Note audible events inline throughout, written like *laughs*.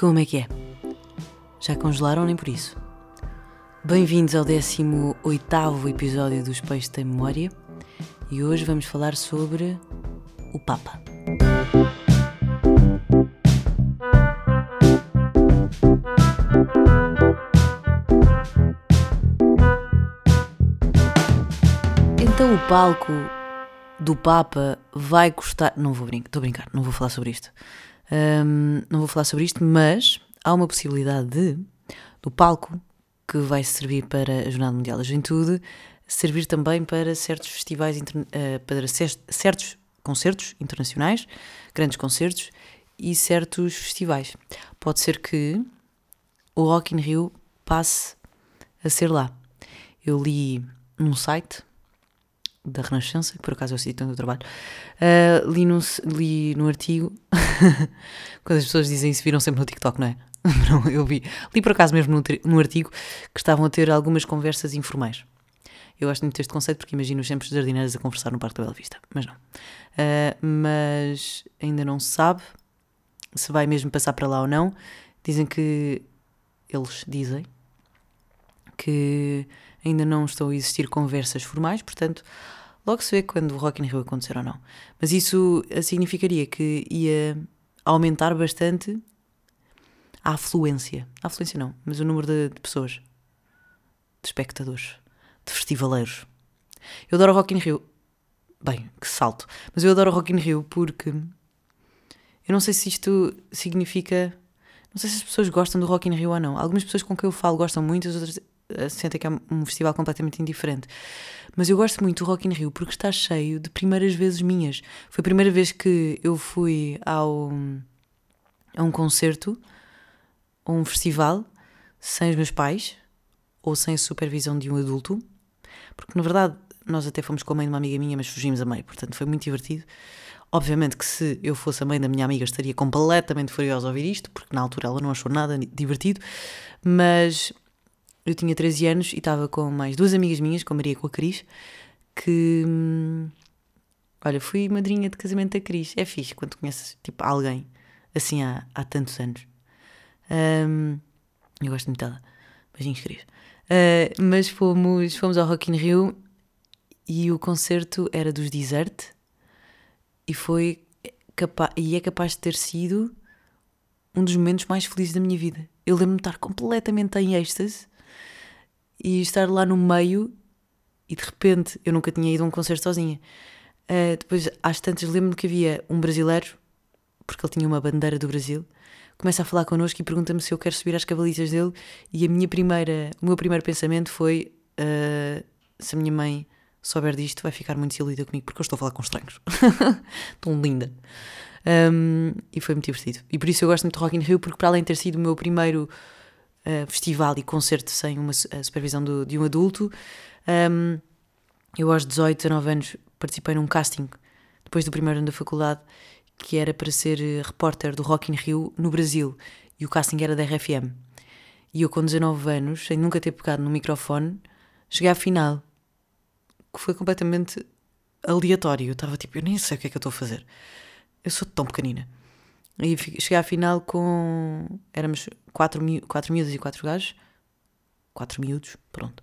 Como é que é? Já congelaram nem por isso? Bem-vindos ao 18 episódio do Peixes Tem Memória e hoje vamos falar sobre o Papa. Então o palco do Papa vai custar. Não vou brincar, estou a brincar, não vou falar sobre isto. Um, não vou falar sobre isto, mas há uma possibilidade de, do palco que vai servir para a Jornada Mundial da Juventude, servir também para certos festivais, uh, para certos concertos internacionais, grandes concertos e certos festivais. Pode ser que o Rock in Rio passe a ser lá. Eu li num site da Renascença, que por acaso eu cito no trabalho, uh, li, num, li num artigo, *laughs* quando as pessoas dizem isso, viram sempre no TikTok, não é? *laughs* Não, eu vi, li por acaso mesmo num, num artigo que estavam a ter algumas conversas informais. Eu gosto muito deste conceito porque imagino sempre os jardineiros a conversar no Parque da Bela Vista, mas não. Uh, mas ainda não se sabe se vai mesmo passar para lá ou não. Dizem que, eles dizem, que ainda não estão a existir conversas formais, portanto, logo se vê quando o Rock in Rio acontecer ou não. Mas isso significaria que ia aumentar bastante a afluência. A afluência não, mas o número de, de pessoas, de espectadores, de festivaleiros. Eu adoro Rock in Rio. Bem, que salto. Mas eu adoro Rock in Rio porque eu não sei se isto significa. Não sei se as pessoas gostam do Rock in Rio ou não. Algumas pessoas com quem eu falo gostam muito, as outras sentem que é um festival completamente indiferente. Mas eu gosto muito do Rock in Rio porque está cheio de primeiras vezes minhas. Foi a primeira vez que eu fui ao, a um concerto, a um festival, sem os meus pais ou sem a supervisão de um adulto. Porque na verdade nós até fomos com a mãe de uma amiga minha, mas fugimos a meio, portanto foi muito divertido. Obviamente que se eu fosse a mãe da minha amiga estaria completamente furiosa a ouvir isto, porque na altura ela não achou nada divertido, mas eu tinha 13 anos e estava com mais duas amigas minhas, com a Maria e com a Cris, que. Hum, olha, fui madrinha de casamento da Cris. É fixe quando conheces tipo, alguém assim há, há tantos anos. Um, eu gosto muito dela. Beijinhos, Cris. Uh, mas fomos, fomos ao Rock in Rio e o concerto era dos Desert e foi capaz, e é capaz de ter sido um dos momentos mais felizes da minha vida. Eu lembro-me de estar completamente em êxtase e estar lá no meio e de repente eu nunca tinha ido a um concerto sozinha. Uh, depois, às tantas, lembro-me que havia um brasileiro, porque ele tinha uma bandeira do Brasil, começa a falar connosco e pergunta-me se eu quero subir às cavalitas dele. E a minha primeira, o meu primeiro pensamento foi: uh, se a minha mãe souber disto, vai ficar muito desiludida comigo, porque eu estou a falar com estranhos. *laughs* Tão linda. Um, e foi muito divertido. E por isso eu gosto muito de Rock in Rio, porque para além de ter sido o meu primeiro uh, festival e concerto sem uma supervisão do, de um adulto. Um, eu aos 18, 19 anos participei num casting, depois do primeiro ano da faculdade, que era para ser eh, repórter do Rock in Rio no Brasil. E o casting era da RFM. E eu com 19 anos, sem nunca ter pegado no microfone, cheguei à final. Que foi completamente aleatório. Eu estava tipo, eu nem sei o que é que eu estou a fazer. Eu sou tão pequenina. E cheguei à final com. Éramos quatro, mi... quatro miúdos e quatro gajos. Quatro miúdos, pronto.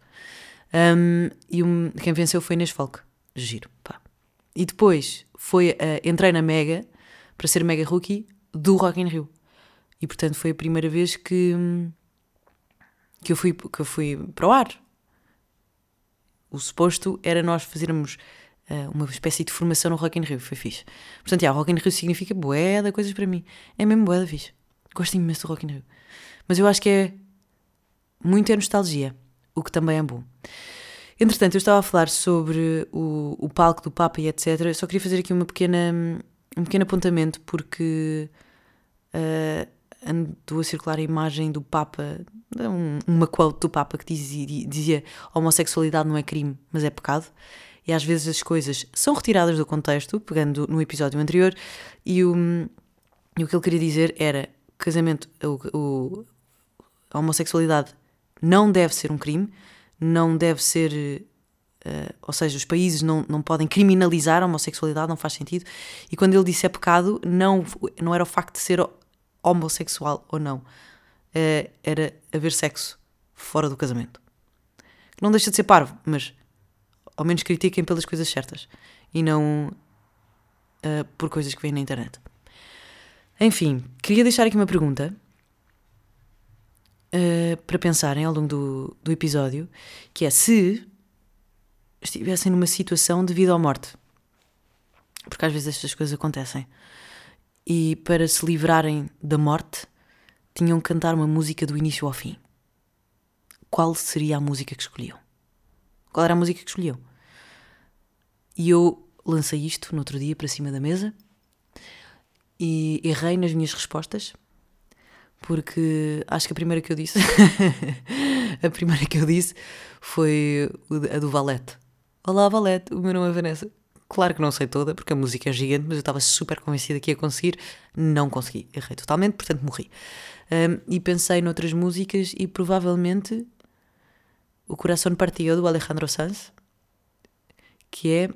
Um, e um... quem venceu foi Inês. Giro, pá. E depois foi, uh, entrei na Mega para ser Mega Rookie do Rock in Rio. E portanto foi a primeira vez que, que, eu, fui, que eu fui para o ar. O suposto era nós fazermos uh, uma espécie de formação no Rock in Rio, foi fixe. Portanto, yeah, Rock in Rio significa boé de coisas para mim. É mesmo boé da fixe. Gosto imenso do Rock in Rio. Mas eu acho que é muita nostalgia, o que também é bom. Entretanto, eu estava a falar sobre o, o palco do Papa e etc. Eu só queria fazer aqui uma pequena, um pequeno apontamento, porque uh, andou a circular a imagem do Papa, um, uma quote do Papa que dizia, dizia homossexualidade não é crime, mas é pecado e às vezes as coisas são retiradas do contexto, pegando no episódio anterior, e o, e o que ele queria dizer era casamento, o, o, a homossexualidade não deve ser um crime, não deve ser. Uh, ou seja, os países não, não podem criminalizar a homossexualidade, não faz sentido. E quando ele disse é pecado, não, não era o facto de ser homossexual ou não, uh, era haver sexo fora do casamento. Não deixa de ser parvo, mas ao menos critiquem pelas coisas certas e não uh, por coisas que vêm na internet. Enfim, queria deixar aqui uma pergunta uh, para pensarem ao longo do, do episódio, que é se estivessem numa situação de vida ou morte. Porque às vezes estas coisas acontecem. E para se livrarem da morte, tinham que cantar uma música do início ao fim. Qual seria a música que escolhiam? Qual era a música que escolhiam? E eu lancei isto no outro dia para cima da mesa e errei nas minhas respostas porque acho que a primeira que eu disse *laughs* a primeira que eu disse foi a do Valete. Olá Valete, o meu nome é Vanessa. Claro que não sei toda, porque a música é gigante, mas eu estava super convencida que ia conseguir. Não consegui, errei totalmente, portanto morri. Um, e pensei noutras músicas e provavelmente o Coração Partido do Alejandro Sanz, que é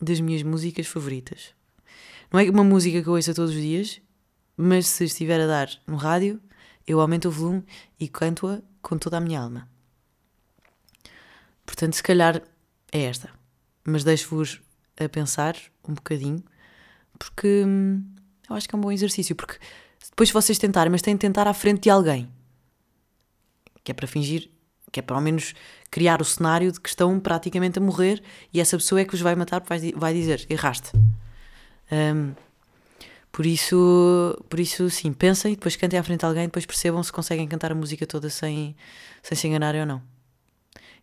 das minhas músicas favoritas. Não é uma música que eu ouço todos os dias, mas se estiver a dar no rádio, eu aumento o volume e canto-a com toda a minha alma. Portanto, se calhar é esta. Mas deixo-vos a pensar um bocadinho, porque hum, eu acho que é um bom exercício. Porque depois vocês tentarem, mas têm de tentar à frente de alguém, que é para fingir que é para ao menos criar o cenário de que estão praticamente a morrer e essa pessoa é que os vai matar porque vai dizer, erraste. Um, por isso, por isso, sim, pensem, depois cantem à frente de alguém, depois percebam se conseguem cantar a música toda sem, sem se enganarem ou não.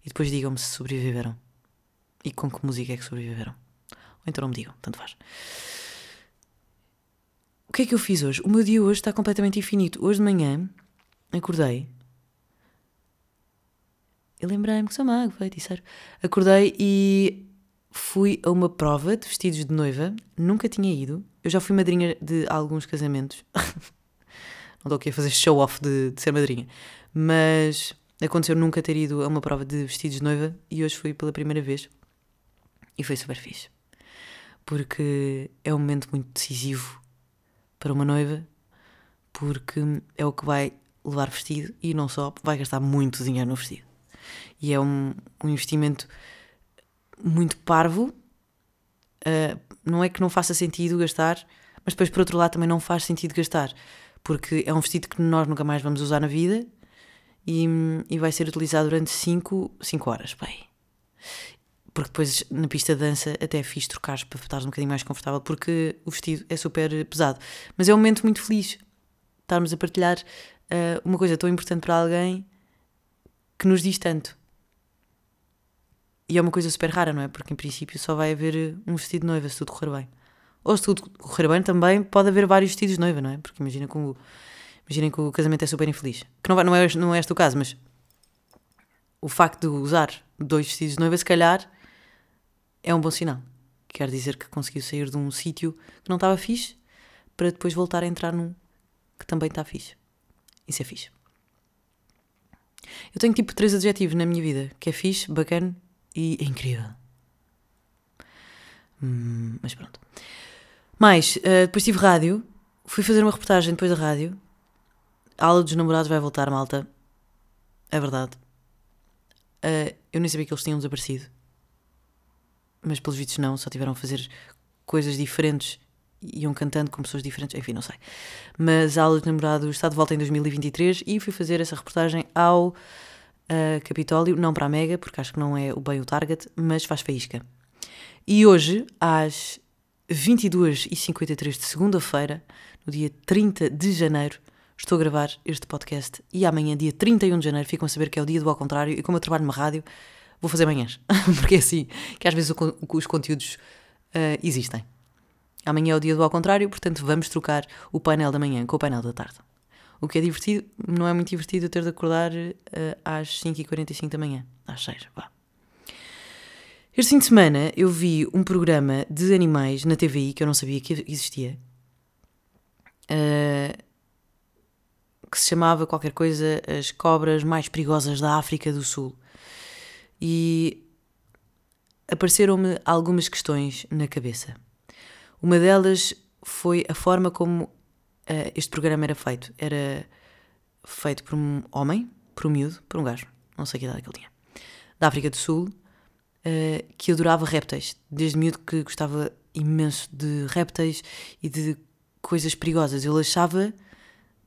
E depois digam-me se sobreviveram. E com que música é que sobreviveram. Ou então não me digam, tanto faz. O que é que eu fiz hoje? O meu dia hoje está completamente infinito. Hoje de manhã acordei eu lembrei-me que sou mago, feiticeiro. Acordei e fui a uma prova de vestidos de noiva. Nunca tinha ido. Eu já fui madrinha de alguns casamentos. *laughs* Não estou aqui a fazer show-off de, de, ser madrinha. Mas aconteceu nunca ter ido a uma prova de vestidos de noiva e hoje fui pela primeira vez. E foi super fixe. Porque é um momento muito decisivo para uma noiva, porque é o que vai levar vestido e não só, vai gastar muito dinheiro no vestido e é um, um investimento muito parvo. Uh, não é que não faça sentido gastar, mas depois, por outro lado, também não faz sentido gastar, porque é um vestido que nós nunca mais vamos usar na vida e, e vai ser utilizado durante 5 horas. Bem. Porque depois na pista de dança até fiz trocar para estar um bocadinho mais confortável, porque o vestido é super pesado. Mas é um momento muito feliz estarmos a partilhar uh, uma coisa tão importante para alguém que nos diz tanto. E é uma coisa super rara, não é? Porque em princípio só vai haver eh, um vestido de noiva se tudo correr bem. Ou se tudo correr bem também pode haver vários vestidos de noiva, não é? Porque imagina que o, que o casamento é super infeliz. Que não, vai, não, é, não é este o caso, mas o facto de usar dois vestidos de noiva, se calhar, é um bom sinal. Quer dizer que conseguiu sair de um sítio que não estava fixe para depois voltar a entrar num que também está fixe. Isso é fixe. Eu tenho tipo três adjetivos na minha vida, que é fixe, bacana e incrível. Hum, mas pronto. Mais, uh, depois tive rádio, fui fazer uma reportagem depois da rádio. A aula dos namorados vai voltar, malta. É verdade. Uh, eu nem sabia que eles tinham desaparecido. Mas pelos vistos não, só tiveram a fazer coisas diferentes iam cantando com pessoas diferentes, enfim, não sei. Mas a aula de namorado está de volta em 2023 e fui fazer essa reportagem ao uh, Capitólio, não para a Mega, porque acho que não é bem o target, mas faz faísca. E hoje, às 22h53 de segunda-feira, no dia 30 de janeiro, estou a gravar este podcast e amanhã, dia 31 de janeiro, ficam a saber que é o dia do ao contrário e como eu trabalho numa rádio, vou fazer manhãs, *laughs* porque é assim que às vezes os conteúdos uh, existem. Amanhã é o dia do ao contrário, portanto vamos trocar o painel da manhã com o painel da tarde. O que é divertido, não é muito divertido ter de acordar uh, às 5h45 da manhã, às 6 vá. Este fim de semana eu vi um programa de animais na TVI que eu não sabia que existia. Uh, que se chamava qualquer coisa As Cobras Mais Perigosas da África do Sul. E apareceram-me algumas questões na cabeça. Uma delas foi a forma como uh, este programa era feito? Era feito por um homem, por um miúdo, por um gajo, não sei que idade que ele tinha, da África do Sul, uh, que adorava répteis, desde miúdo que gostava imenso de répteis e de coisas perigosas. Ele achava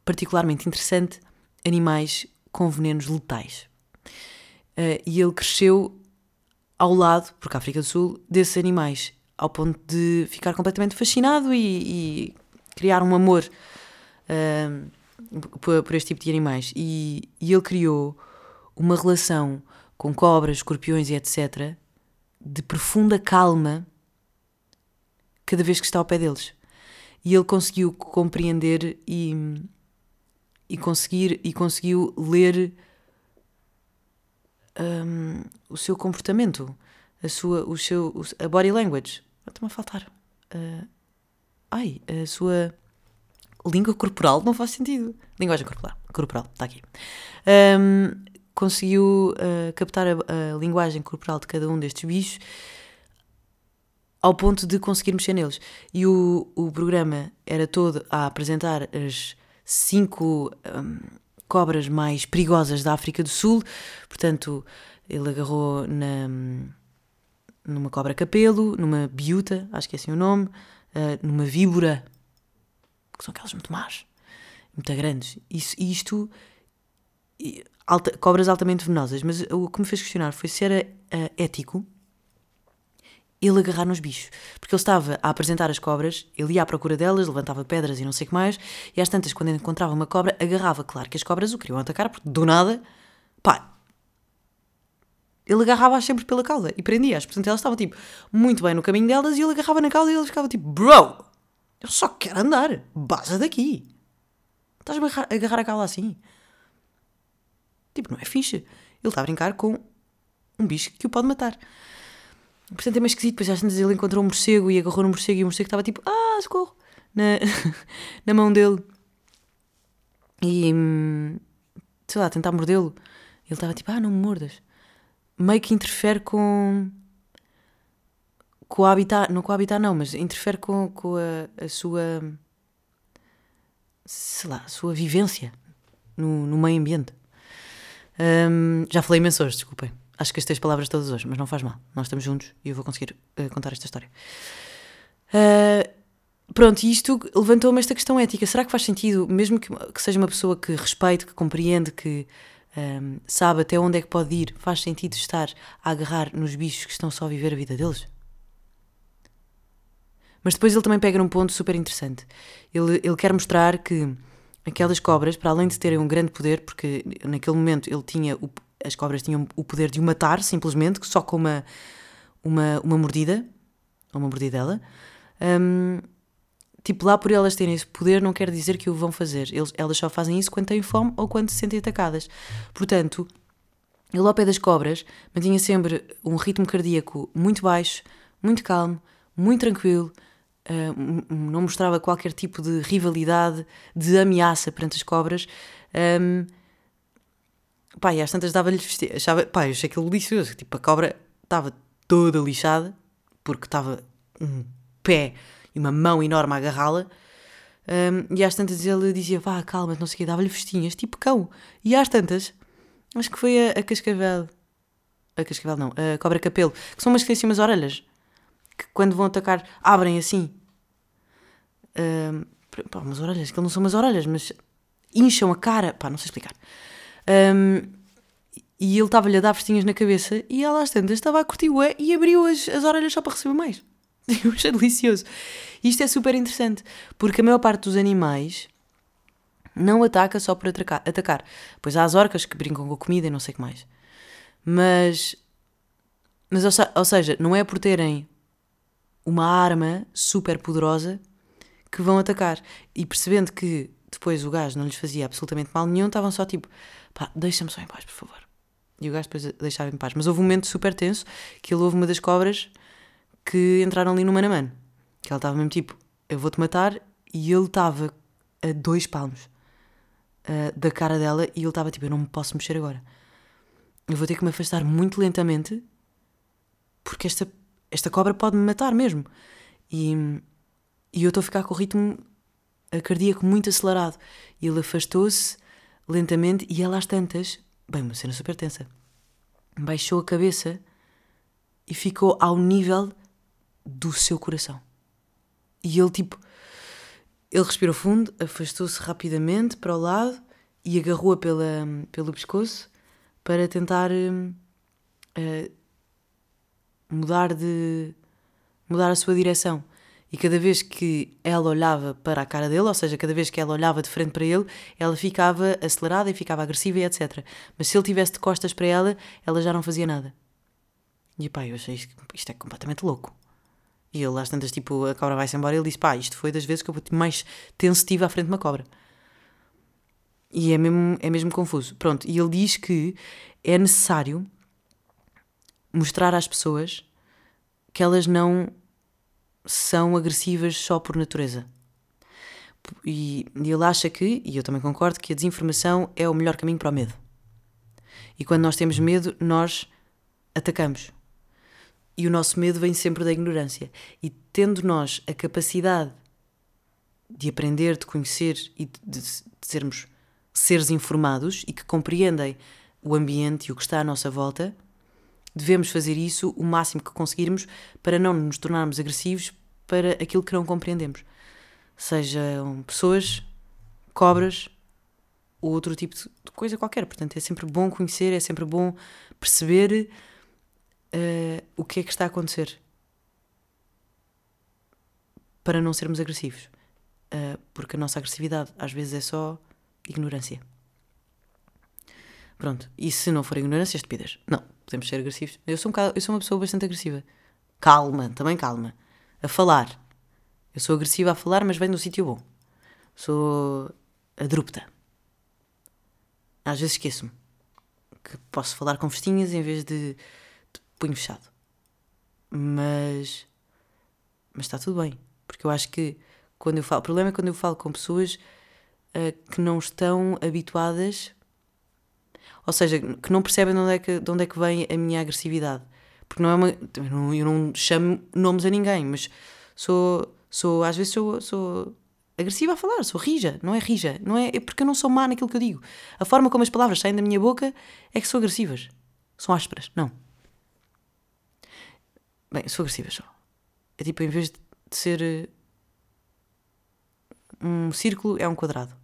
particularmente interessante animais com venenos letais. Uh, e ele cresceu ao lado, porque a África do Sul, desses animais, ao ponto de ficar completamente fascinado e, e criar um amor uh, por, por, este tipo de animais. E, e ele criou uma relação com cobras, escorpiões e etc. de profunda calma cada vez que está ao pé deles. E ele conseguiu compreender e, e conseguir e conseguiu ler um, o seu comportamento, a sua, o seu, a body language. Está-me a faltar. Uh, ai, a sua língua corporal não faz sentido. Linguagem corporal, corporal, está aqui. Um, conseguiu uh, captar a, a, linguagem corporal de cada um destes bichos ao ponto de conseguir mexer neles. E o, o programa era todo a apresentar as cinco um, cobras mais perigosas da África do Sul. Portanto, ele agarrou na, numa cobra capelo, numa biuta, acho que é assim o nome, uh, numa víbora, que são aquelas muito más, muito grandes. Isso, isto, alta, cobras altamente venenosas. Mas o que me fez questionar foi se era uh, ético ele agarrar nos bichos. Porque ele estava a apresentar as cobras, ele ia à procura delas, levantava pedras e não sei o que mais, e às tantas, quando encontrava uma cobra, agarrava. Claro que as cobras o queriam atacar, porque do nada, pá, ele agarrava-as sempre pela cauda e prendia-as. Portanto, elas estavam tipo muito bem no caminho delas e ele agarrava na cauda e ele ficava tipo, bro, eu só quero andar, baza daqui. Estás-me a agarrar a cauda assim? Tipo, não é fixe. Ele está a brincar com um bicho que o pode matar. Portanto é meio esquisito, depois às vezes ele encontrou um morcego e agarrou no morcego e o morcego estava tipo, ah, socorro, na, *laughs* na mão dele. E, sei lá, tentar mordê-lo. Ele estava tipo, ah, não me mordas. Meio que interfere com. com o habitat, não com o habitat não, mas interfere com, com a, a sua. sei lá, a sua vivência no, no meio ambiente. Um, já falei imenso hoje, desculpem. Acho que as palavras todas hoje, mas não faz mal. Nós estamos juntos e eu vou conseguir uh, contar esta história. Uh, pronto, e isto levantou-me esta questão ética. Será que faz sentido, mesmo que, que seja uma pessoa que respeite, que compreende, que um, sabe até onde é que pode ir, faz sentido estar a agarrar nos bichos que estão só a viver a vida deles? Mas depois ele também pega num ponto super interessante. Ele, ele quer mostrar que aquelas cobras, para além de terem um grande poder, porque naquele momento ele tinha o, as cobras tinham o poder de o matar, simplesmente, só com uma, uma, uma mordida, ou uma mordidela. Um, tipo, lá por elas terem esse poder não quer dizer que o vão fazer. Eles, elas só fazem isso quando têm fome ou quando se sentem atacadas. Portanto, ele ao pé das cobras mantinha sempre um ritmo cardíaco muito baixo, muito calmo, muito tranquilo, uh, não mostrava qualquer tipo de rivalidade, de ameaça perante as cobras. Um, Pá, e às tantas dava-lhe vestir. Achava, pá, eu achei aquilo delicioso. Tipo, a cobra estava toda lixada, porque estava um pé e uma mão enorme a agarrá-la. Um, e às tantas ele dizia, vá, calma, não sei o que, dava-lhe festinhas, tipo cão. E às tantas, acho que foi a, a cascavel. A cascavel não, a cobra capelo, que são umas que têm assim umas orelhas, que quando vão atacar abrem assim. Um, pá, umas orelhas, que não são umas orelhas, mas incham a cara, pá, não sei explicar. Um, e ele estava-lhe a dar festinhas na cabeça e ela às tantas estava a curtir e abriu as, as orelhas só para receber mais. *laughs* Eu achei delicioso. Isto é super interessante, porque a maior parte dos animais não ataca só por atacar. atacar. Pois há as orcas que brincam com a comida e não sei o que mais. Mas, mas ou seja, não é por terem uma arma super poderosa que vão atacar. E percebendo que depois o gajo não lhes fazia absolutamente mal nenhum, estavam só tipo, pá, deixa-me só em paz, por favor. E o gajo depois deixava em paz. Mas houve um momento super tenso que ele houve uma das cobras que entraram ali no mano a mano. Que ela estava mesmo tipo, eu vou-te matar, e ele estava a dois palmos uh, da cara dela e ele estava tipo, eu não me posso mexer agora. Eu vou ter que me afastar muito lentamente porque esta, esta cobra pode me matar mesmo. E, e eu estou a ficar com o ritmo cardíaco muito acelerado. E ele afastou-se lentamente e ela às tantas, bem, uma cena super tensa, baixou a cabeça e ficou ao nível do seu coração. E ele, tipo, ele respirou fundo, afastou-se rapidamente para o lado e agarrou-a pela, pelo pescoço para tentar uh, mudar de mudar a sua direção. E cada vez que ela olhava para a cara dele, ou seja, cada vez que ela olhava de frente para ele, ela ficava acelerada e ficava agressiva e etc. Mas se ele tivesse de costas para ela, ela já não fazia nada. E pá, eu achei isto, isto é completamente louco. E ele às tantas, tipo, a cobra vai-se embora e ele disse: pá, isto foi das vezes que eu mais tenso tive à frente de uma cobra. E é mesmo, é mesmo confuso. Pronto, e ele diz que é necessário mostrar às pessoas que elas não são agressivas só por natureza. E ele acha que, e eu também concordo, que a desinformação é o melhor caminho para o medo. E quando nós temos medo, nós atacamos. E o nosso medo vem sempre da ignorância. E tendo nós a capacidade de aprender, de conhecer e de, sermos seres informados e que compreendem o ambiente e o que está à nossa volta, devemos fazer isso o máximo que conseguirmos para não nos tornarmos agressivos para aquilo que não compreendemos. Sejam pessoas, cobras ou outro tipo de coisa qualquer. Portanto, é sempre bom conhecer, é sempre bom perceber uh, o que é que está a acontecer para não sermos agressivos. Uh, porque a nossa agressividade às vezes é só ignorância. Pronto, e se não for ignorância, estupidez. Não, podemos ser agressivos. Eu sou, um eu sou uma pessoa bastante agressiva. Calma, também calma. A falar. Eu sou agressiva a falar, mas venho do sítio bom. Sou adrupta. Às vezes esqueço-me que posso falar com festinhas em vez de punho fechado. Mas. Mas está tudo bem. Porque eu acho que quando eu falo. O problema é quando eu falo com pessoas uh, que não estão habituadas ou seja, que não percebem de onde é que, de onde é que vem a minha agressividade. Porque não é uma. Eu não, eu não chamo nomes a ninguém, mas sou. sou às vezes sou, sou agressiva a falar, sou rija, não é rija, não é, é porque eu não sou má naquilo que eu digo. A forma como as palavras saem da minha boca é que são agressivas. São ásperas, não. Bem, sou agressiva só. É tipo, em vez de ser eh, um círculo, é um quadrado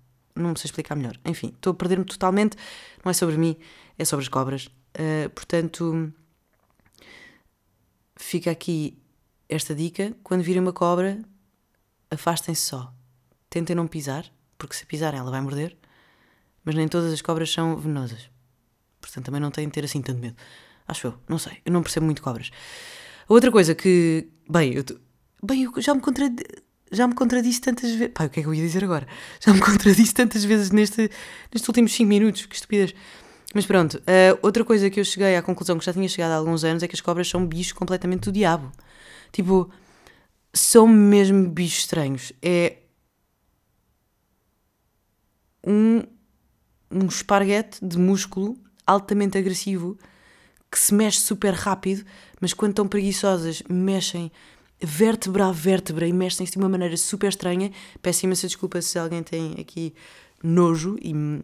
não me sei explicar melhor. Enfim, estou a perder-me totalmente. Não é sobre mim, é sobre as cobras. Uh, portanto, fica aqui esta dica. Quando virem uma cobra, afastem-se só. Tentem não pisar, porque se pisarem ela vai morder. Mas nem todas as cobras são venenosas. Portanto, também não têm de ter assim tanto medo. Acho eu, não sei. Eu não percebo muito cobras. Outra coisa que. Bem, eu, bem, eu já me contradei já me contradisse tantas vezes. Pai, o que é que eu ia dizer agora? *laughs* Já me contradisse tantas vezes neste, nestes últimos 5 minutos, que estupidez. Mas pronto, uh, outra coisa que eu cheguei à conclusão que já tinha chegado há alguns anos é que as cobras são bichos completamente do diabo. Tipo, são mesmo bichos estranhos. É um, um esparguete de músculo altamente agressivo que se mexe super rápido, mas quando estão preguiçosas mexem vértebra a vértebra e mexem-se de uma maneira super estranha. Peço imensa desculpa se alguém tem aqui nojo e uh,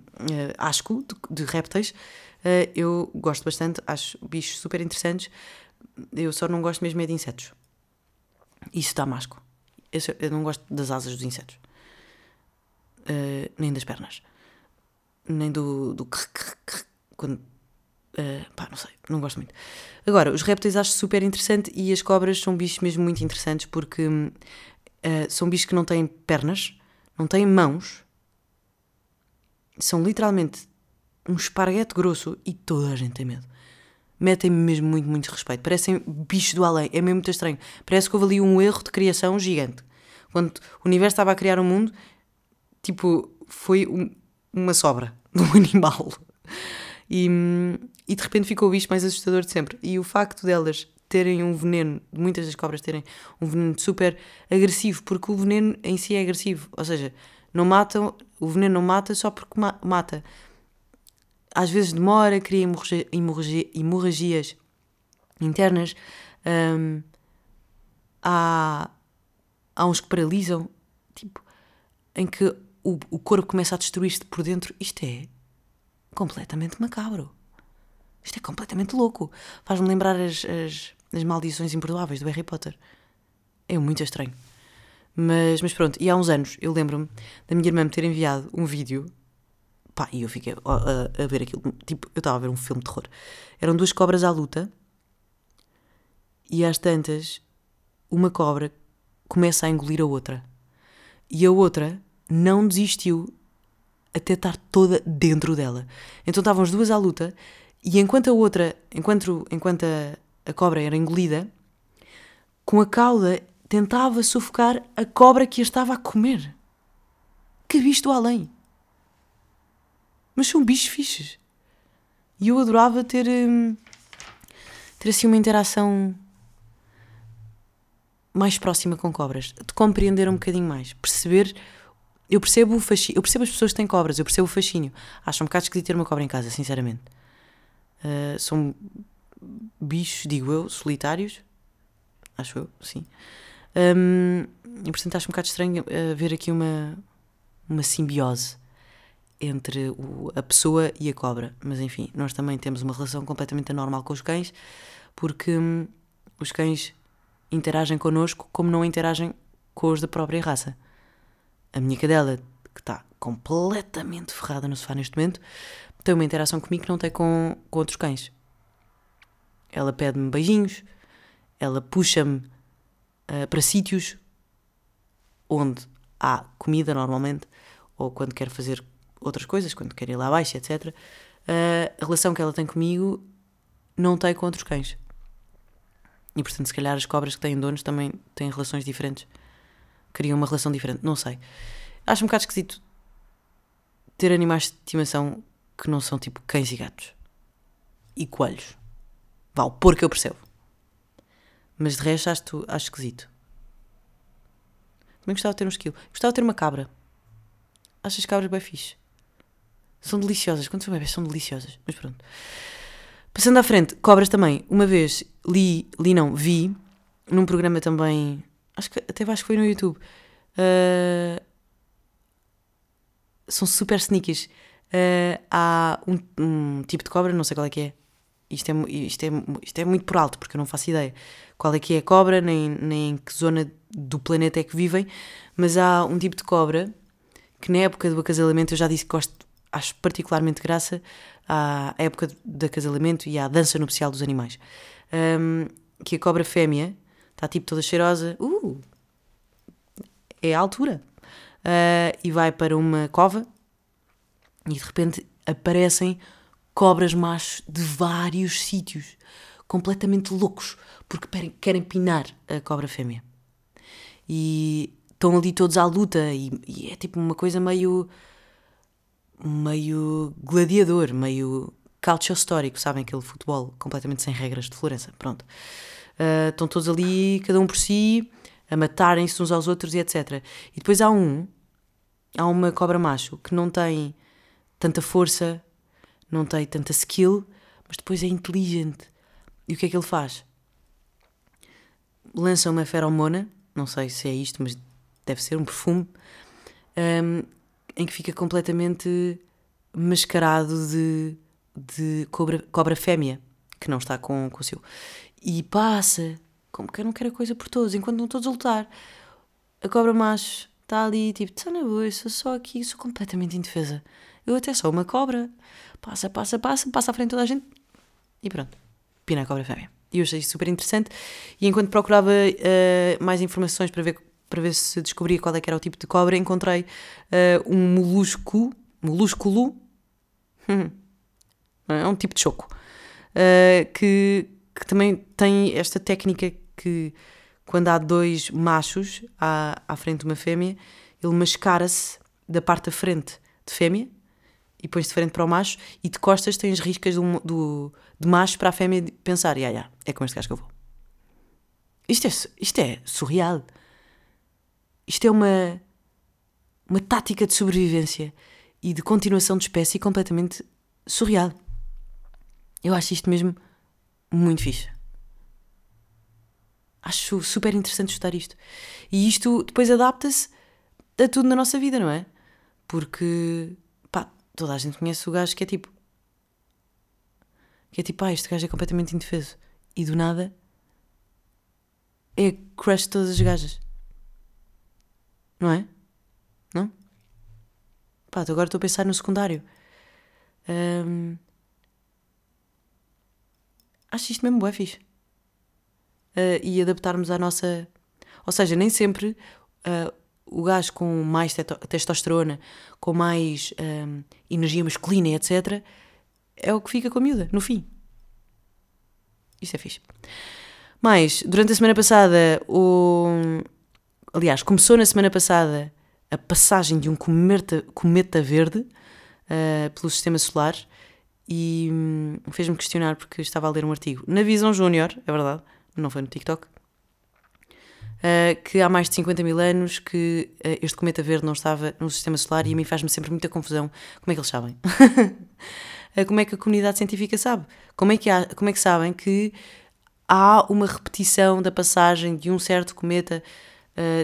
asco de, de répteis. Uh, eu gosto bastante, acho bichos super interessantes. Eu só não gosto mesmo é de insetos. Isso dá masco. Eu não gosto das asas dos insetos. Uh, nem das pernas. Nem do. do quando Uh, pá, não sei, não gosto muito. Agora, os répteis acho super interessante e as cobras são bichos mesmo muito interessantes porque uh, são bichos que não têm pernas, não têm mãos, são literalmente um esparguete grosso e toda a gente tem medo. Metem-me mesmo muito, muito respeito. Parecem bichos do além, é mesmo muito estranho. Parece que houve ali um erro de criação gigante. Quando o universo estava a criar um mundo, tipo, foi um, uma sobra *laughs* de um animal. E, e de repente ficou o bicho mais assustador de sempre. E o facto delas terem um veneno, muitas das cobras terem um veneno super agressivo, porque o veneno em si é agressivo, ou seja, não matam, o veneno não mata só porque ma mata. Às vezes demora, cria hemorragia, hemorragia, hemorragias internas. Um, há, há uns que paralisam. Tipo, em que o, o corpo começa a destruir-se por dentro. Isto é completamente macabro. Isto é completamente louco. Faz-me lembrar as, as, as, maldições imperdoáveis do Harry Potter. É muito estranho. Mas, mas pronto, e há uns anos eu lembro-me da minha irmã me ter enviado um vídeo. Pá, e eu fiquei a, a, a ver aquilo. Tipo, eu estava a ver um filme de terror. Eram duas cobras à luta. E às tantas, uma cobra começa a engolir a outra. E a outra não desistiu até estar toda dentro dela. Então estavam as duas à luta e enquanto a outra, enquanto, enquanto a, a cobra era engolida, com a cauda tentava sufocar a cobra que a estava a comer. Que visto além. Mas são bichos fixes. E eu adorava ter, hum, ter assim uma interação mais próxima com cobras, de compreender um bocadinho mais, perceber. Eu percebo o fascínio, eu percebo as pessoas que têm cobras, eu percebo o fascínio. Acho um bocado esquisito ter uma cobra em casa, sinceramente. Uh, são bichos, digo eu, solitários. Acho eu, sim. Um, e portanto acho um bocado estranho uh, ver aqui uma, uma simbiose entre o, a pessoa e a cobra. Mas enfim, nós também temos uma relação completamente anormal com os cães, porque hum, os cães interagem connosco como não interagem com os da própria raça. A minha cadela, que está completamente ferrada no sofá neste momento, tem uma interação comigo que não tem com, com outros cães. Ela pede-me beijinhos, ela puxa-me uh, para sítios onde há comida normalmente, ou quando quer fazer outras coisas, quando quer ir lá abaixo, etc. Uh, a relação que ela tem comigo não tem com outros cães. E portanto, se calhar as cobras que têm donos também têm relações diferentes. Criam uma relação diferente, não sei. Acho um bocado esquisito ter animais de estimação que não são tipo cães e gatos. E coelhos. Vá, o porco eu percebo. Mas de resto acho, acho esquisito. Também gostava de ter um esquilo. Gostava de ter uma cabra. Acho as cabras bem fixe. São deliciosas. Quando são bebês são deliciosas. Mas pronto. Passando à frente, cobras também. Uma vez li, li não, vi, num programa também, acho que até acho que foi no YouTube. Uh, são super sneakies. Uh, há um, um, tipo de cobra, não sei qual é que é. Isto é, isto, é, isto é muito por alto, porque eu não faço ideia qual é que é a cobra, nem, nem em que zona do planeta é que vivem, mas há um tipo de cobra que na época do acasalamento eu já disse que gosto acho particularmente graça à época de acasalamento e à dança nupcial dos animais. Um, que a cobra fêmea está tipo toda cheirosa, uh, é a altura, uh, e vai para uma cova e de repente aparecem cobras machos de vários sítios, completamente loucos, porque querem pinar a cobra fêmea. E estão ali todos à luta, e, e é tipo uma coisa meio meio gladiador, meio calcio histórico, sabem? Aquele futebol completamente sem regras de Florença. Pronto. Uh, estão todos ali, cada um por si, a matarem-se uns aos outros e etc. E depois há um, há uma cobra macho que não tem tanta força, não tem tanta skill, mas depois é inteligente. E o que é que ele faz? Lança uma feromona, não sei se é isto, mas deve ser um perfume, um, em que fica completamente mascarado de, de cobra, cobra fêmea, que não está com, com o seu. E passa, como que não quer a coisa por todos, enquanto não todos a lutar. A cobra macho está ali, tipo, está na boa, eu sou só aqui, sou completamente indefesa. Eu até sou uma cobra. Passa, passa, passa, passa à frente toda a gente e pronto. Pina a cobra fêmea. E eu achei super interessante. E enquanto procurava uh, mais informações para ver para ver se descobria qual é que era o tipo de cobra, encontrei uh, um molusco, molúsculo, *laughs* é um tipo de choco, uh, que, que também tem esta técnica que quando há dois machos à, à frente de uma fêmea, ele mascara-se da parte da frente de fêmea e põe-se de frente para o macho e de costas tem as riscas do, do, do macho para a fêmea pensar, yeah, yeah, é com este gajo que eu vou. Isto é, isto é surreal. Isto é uma, uma tática de sobrevivência e de continuação de espécie completamente surreal. Eu acho isto mesmo muito fixe. Acho super interessante estudar isto. E isto depois adapta-se a tudo na nossa vida, não é? Porque, pá, toda a gente conhece o gajo que é tipo. Que é tipo, ah, este gajo é completamente indefeso. E do nada é crush todas as gajas. Não é? Não? Pá, agora estou a pensar no secundário. Um, acho isto mesmo bué fixe. Uh, e adaptarmos à nossa. Ou seja, nem sempre uh, o gajo com mais testosterona, com mais um, energia masculina, etc., é o que fica com a miúda, no fim. Isso é fixe. Mas, durante a semana passada, o... aliás, começou na semana passada a passagem de um cometa, cometa verde uh, pelo sistema solar e hum, fez-me questionar porque estava a ler um artigo na Visão Júnior, é verdade, não foi no TikTok, uh, que há mais de 50 mil anos que uh, este cometa verde não estava no sistema solar e a mim faz-me sempre muita confusão como é que eles sabem. *laughs* como é que a comunidade científica sabe? Como é que, há, como é que sabem que há uma repetição da passagem de um certo cometa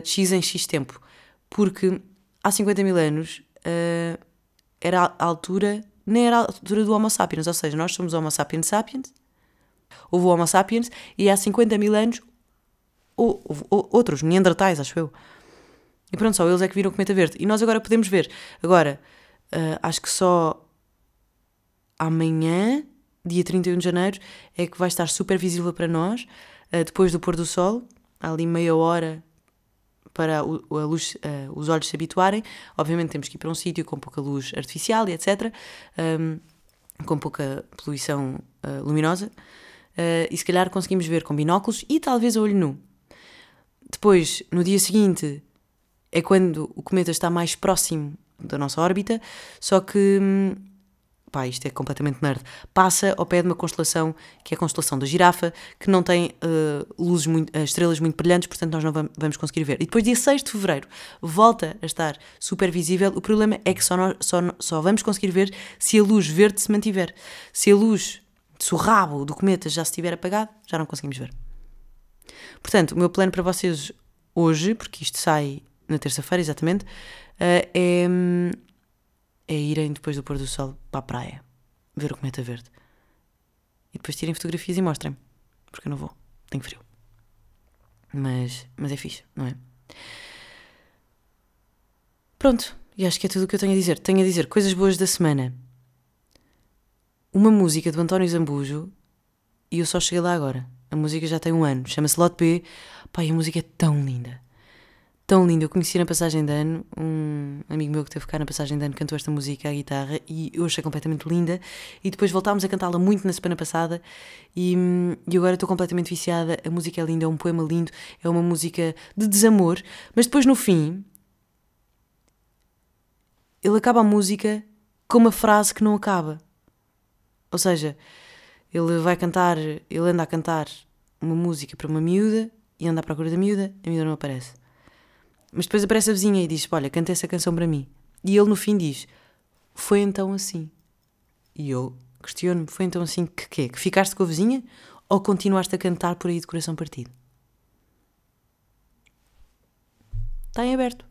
de X em X tempo? Porque há 50 mil anos era a altura, nem era a altura do Homo sapiens, ou seja, nós somos Homo sapiens sapiens, houve o Homo sapiens e há 50 mil anos ou, ou, outros, neandertais, acho eu. E pronto, só eles é que viram o cometa verde. E nós agora podemos ver. Agora, uh, acho que só amanhã, dia 31 de janeiro, é que vai estar super visível para nós, uh, depois do pôr do sol, ali meia hora para o, a luz, uh, os olhos se habituarem. Obviamente temos que ir para um sítio com pouca luz artificial e etc. Um, com pouca poluição luminosa. e se calhar conseguimos ver com binóculos e talvez a olho nu. Depois, no dia seguinte, é quando o cometa está mais próximo da nossa órbita, só que, hum, pá, isto é completamente nerd, passa ao pé de uma constelação que é a constelação da girafa, que não tem uh, luzes muito, uh, estrelas muito brilhantes, portanto nós não vamos conseguir ver. E depois, dia 6 de fevereiro, volta a estar super visível. O problema é que só, nós, só, só vamos conseguir ver se a luz verde se mantiver. Se a luz, se o rabo do cometa já estiver apagado, já não conseguimos ver. Portanto, o meu plano para vocês hoje, porque isto sai na terça-feira exatamente, uh, é, é irem depois do pôr do sol para a praia, ver o cometa verde. E depois tirem fotografias e mostrem porque eu não vou, tenho frio. Mas, mas é fixe, não é? Pronto, e acho que é tudo o que eu tenho a dizer. Tenho a dizer coisas boas da semana. Uma música do António Zambujo e eu só cheguei lá agora. A música já tem um ano, chama-se Lot B. Pai, a música é tão linda. Tão linda. Eu conheci na passagem de ano, um amigo meu que teve cá na passagem de ano cantou esta música à guitarra e eu achei completamente linda. E depois voltámos a cantá-la muito na semana passada e, e agora estou completamente viciada. A música é linda, é um poema lindo, é uma música de desamor, mas depois no fim ele acaba a música com uma frase que não acaba. Ou seja, ele vai cantar, ele anda a cantar uma música para uma miúda e anda à procura da miúda, a miúda não aparece. Mas depois aparece a vizinha e diz: Olha, canta essa canção para mim. E ele no fim diz: Foi então assim. E eu questiono-me: Foi então assim que quê? Que ficaste com a vizinha ou continuaste a cantar por aí de coração partido? Está em aberto.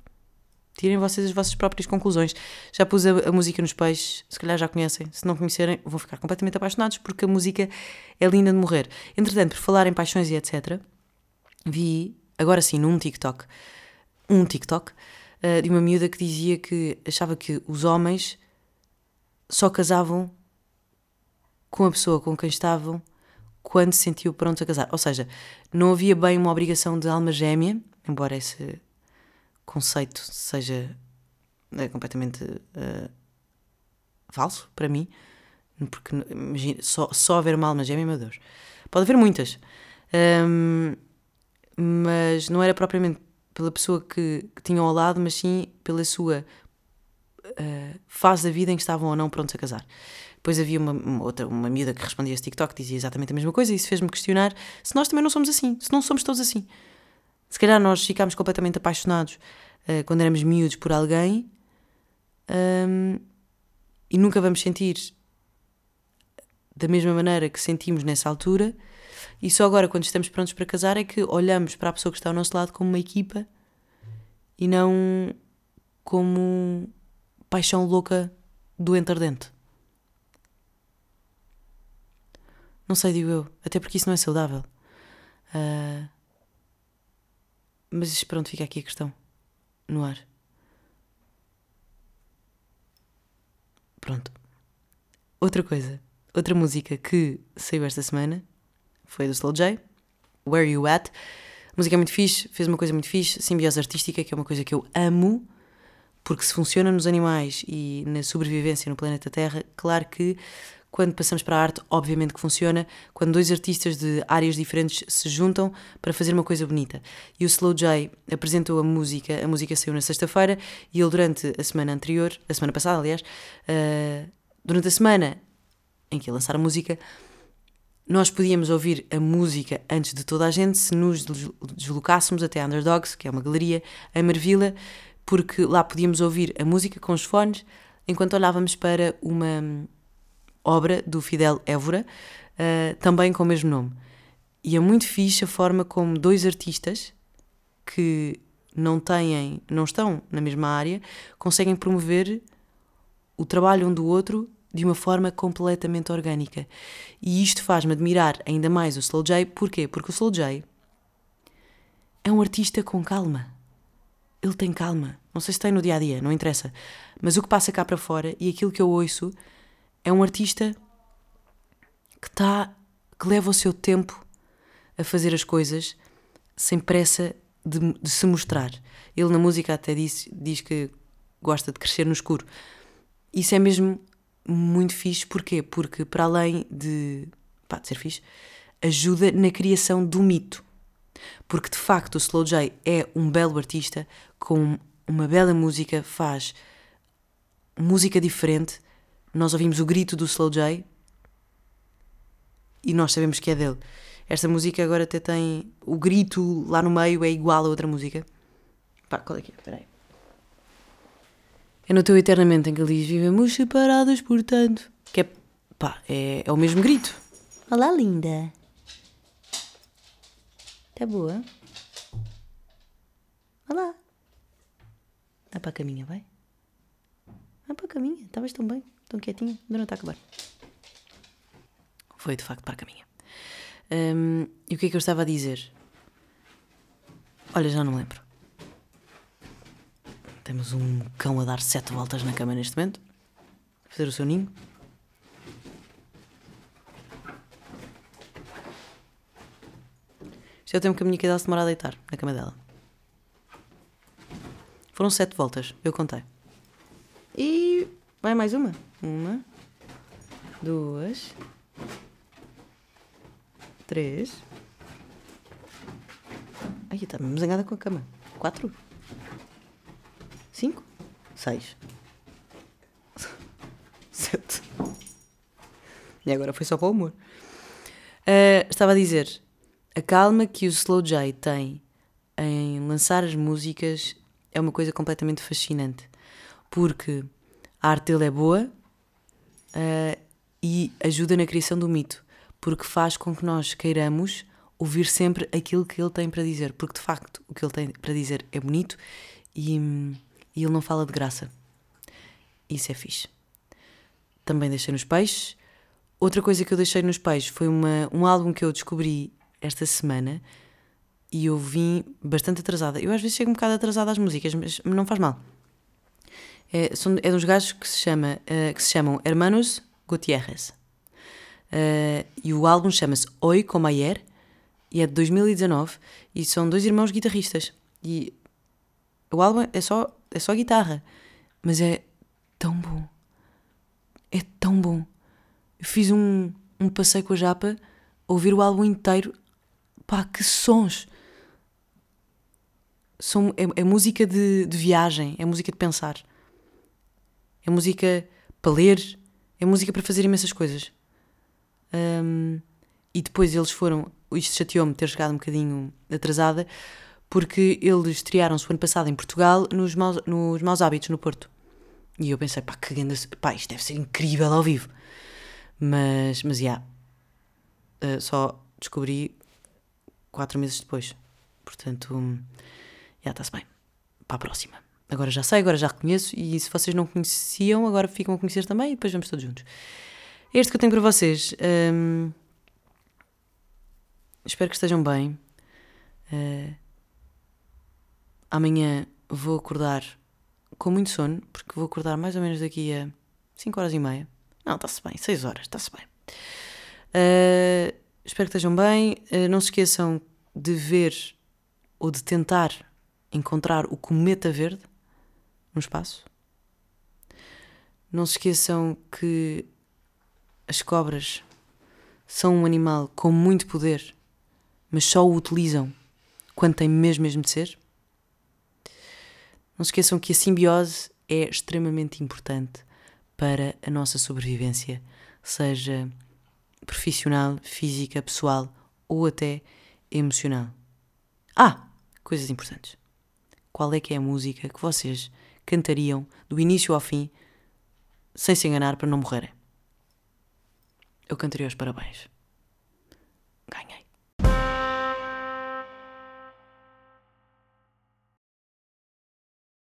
Tirem vocês as vossas próprias conclusões. Já pus a, a, música nos peixes, se calhar já conhecem. Se não conhecerem, vão ficar completamente apaixonados porque a música é linda de morrer. Entretanto, por falar em paixões e etc., vi, agora sim, num TikTok, um TikTok, uh, de uma miúda que dizia que achava que os homens só casavam com a pessoa com quem estavam quando se sentiu pronto a casar. Ou seja, não havia bem uma obrigação de alma gêmea, embora esse conceito seja é, completamente uh, falso para mim, porque imagina, só, só haver uma alma gêmea, meu Deus. Pode haver muitas, um, mas não era propriamente pela pessoa que, que tinham ao lado, mas sim pela sua uh, fase da vida em que estavam ou não prontos a casar. Depois havia uma, uma, outra, uma miúda que respondia esse TikTok, dizia exatamente a mesma coisa, e isso fez-me questionar se nós também não somos assim, se não somos todos assim. Se calhar nós ficámos completamente apaixonados uh, quando éramos miúdos por alguém um, e nunca vamos sentir da mesma maneira que sentimos nessa altura. E só agora, quando estamos prontos para casar, é que olhamos para a pessoa que está ao nosso lado como uma equipa e não como paixão louca do entardente. Não sei, digo eu. Até porque isso não é saudável. Uh, mas pronto, fica aqui a questão. No ar. Pronto. Outra coisa. Outra música que saiu esta semana foi do Slow J. Where You At? A música é muito fixe, fez uma coisa muito fixe, simbiose artística, que é uma coisa que eu amo, porque se funciona nos animais e na sobrevivência no planeta Terra, claro que quando passamos para a arte, obviamente que funciona, quando dois artistas de áreas diferentes se juntam para fazer uma coisa bonita. E o Slow J apresentou a música, a música saiu na sexta-feira, e ele durante a semana anterior, a semana passada, aliás, uh, durante a semana em que lançar a música, nós podíamos ouvir a música antes de toda a gente se nos deslocássemos até a Underdogs, que é uma galeria em Marvila, porque lá podíamos ouvir a música com os fones enquanto olhávamos para uma obra do Fidel Évora, uh, também com o mesmo nome. E é muito fixe a forma como dois artistas que não têm, não estão na mesma área, conseguem promover o trabalho um do outro de uma forma completamente orgânica. E isto faz-me admirar ainda mais o Slow J. Porquê? Porque o Slow J é um artista com calma. Ele tem calma. Não sei se tem no dia a dia, não interessa. Mas o que passa cá para fora e aquilo que eu ouço é um artista que está que leva o seu tempo a fazer as coisas sem pressa de, de se mostrar. Ele na música até diz, diz que gosta de crescer no escuro. Isso é mesmo muito fixe. Porquê? Porque para além de, pá, de ser fixe, ajuda na criação do mito. Porque de facto o Slow J é um belo artista com uma bela música, faz música diferente nós ouvimos o grito do Slow J e nós sabemos que é dele. Esta música agora até tem. O grito lá no meio é igual a outra música. Pá, qual é que é? Espera aí. É no teu eternamente em que ele diz Vivemos separados, portanto. Que é. pá, é, é o mesmo grito. Olá, linda. Tá boa? Olá. Vai para a caminha, vai. Vai para a caminha, estavas tão bem tão quietinha, ainda não está a acabar. Foi de facto para a caminha. Um, e o que é que eu estava a dizer? Olha, já não me lembro. Temos um cão a dar sete voltas na cama neste momento. Fazer o seu ninho. Isto é o tempo que a minha cadela se demora a deitar na cama dela. Foram sete voltas, eu contei. E vai mais uma. Uma, duas, três. Ai, está mesmo zangada com a cama. Quatro, cinco, seis, *laughs* sete. E agora foi só para o humor. Uh, estava a dizer, a calma que o Slow J tem em lançar as músicas é uma coisa completamente fascinante. Porque a arte dele é boa, uh, e ajuda na criação do mito, porque faz com que nós queiramos ouvir sempre aquilo que ele tem para dizer, porque de facto o que ele tem para dizer é bonito e, e ele não fala de graça. Isso é fixe. Também deixei nos peixes. Outra coisa que eu deixei nos peixes foi uma, um álbum que eu descobri esta semana e eu vim bastante atrasada. Eu às vezes chego um bocado atrasada às músicas, mas não faz mal. É, são, é dos gajos que se, chama, uh, que se chamam Hermanos Gutierrez. Uh, e o álbum chama-se Oi Como Ayer e é de 2019 e são dois irmãos guitarristas. E o álbum é só, é só guitarra, mas é tão bom. É tão bom. Eu fiz um, um passeio com a Japa ouvir o álbum inteiro. Pá, que sons! São, é, é música de, de viagem, é música de pensar é música para ler, é música para fazer imensas coisas. Um, e depois eles foram. Isto chateou-me ter chegado um bocadinho atrasada, porque eles estrearam-se o ano passado em Portugal nos maus, nos maus Hábitos, no Porto. E eu pensei, pá, que grande. Pá, isto deve ser incrível ao vivo. Mas, mas, já. Yeah, uh, só descobri quatro meses depois. Portanto, já yeah, está-se bem. Para a próxima. Agora já sei, agora já reconheço, e se vocês não conheciam, agora ficam a conhecer também, e depois vamos todos juntos. Este que eu tenho para vocês. Um, espero que estejam bem. Uh, amanhã vou acordar com muito sono, porque vou acordar mais ou menos daqui a 5 horas e meia. Não, está-se bem, 6 horas, está-se bem. Uh, espero que estejam bem. Uh, não se esqueçam de ver ou de tentar encontrar o cometa verde no espaço. Não se esqueçam que as cobras são um animal com muito poder, mas só o utilizam quando tem mesmo, mesmo de ser. Não se esqueçam que a simbiose é extremamente importante para a nossa sobrevivência, seja profissional, física, pessoal ou até emocional. Ah, coisas importantes. Qual é que é a música que vocês cantariam do início ao fim, sem se enganar para não morrerem. Eu cantaria os parabéns. Ganhei.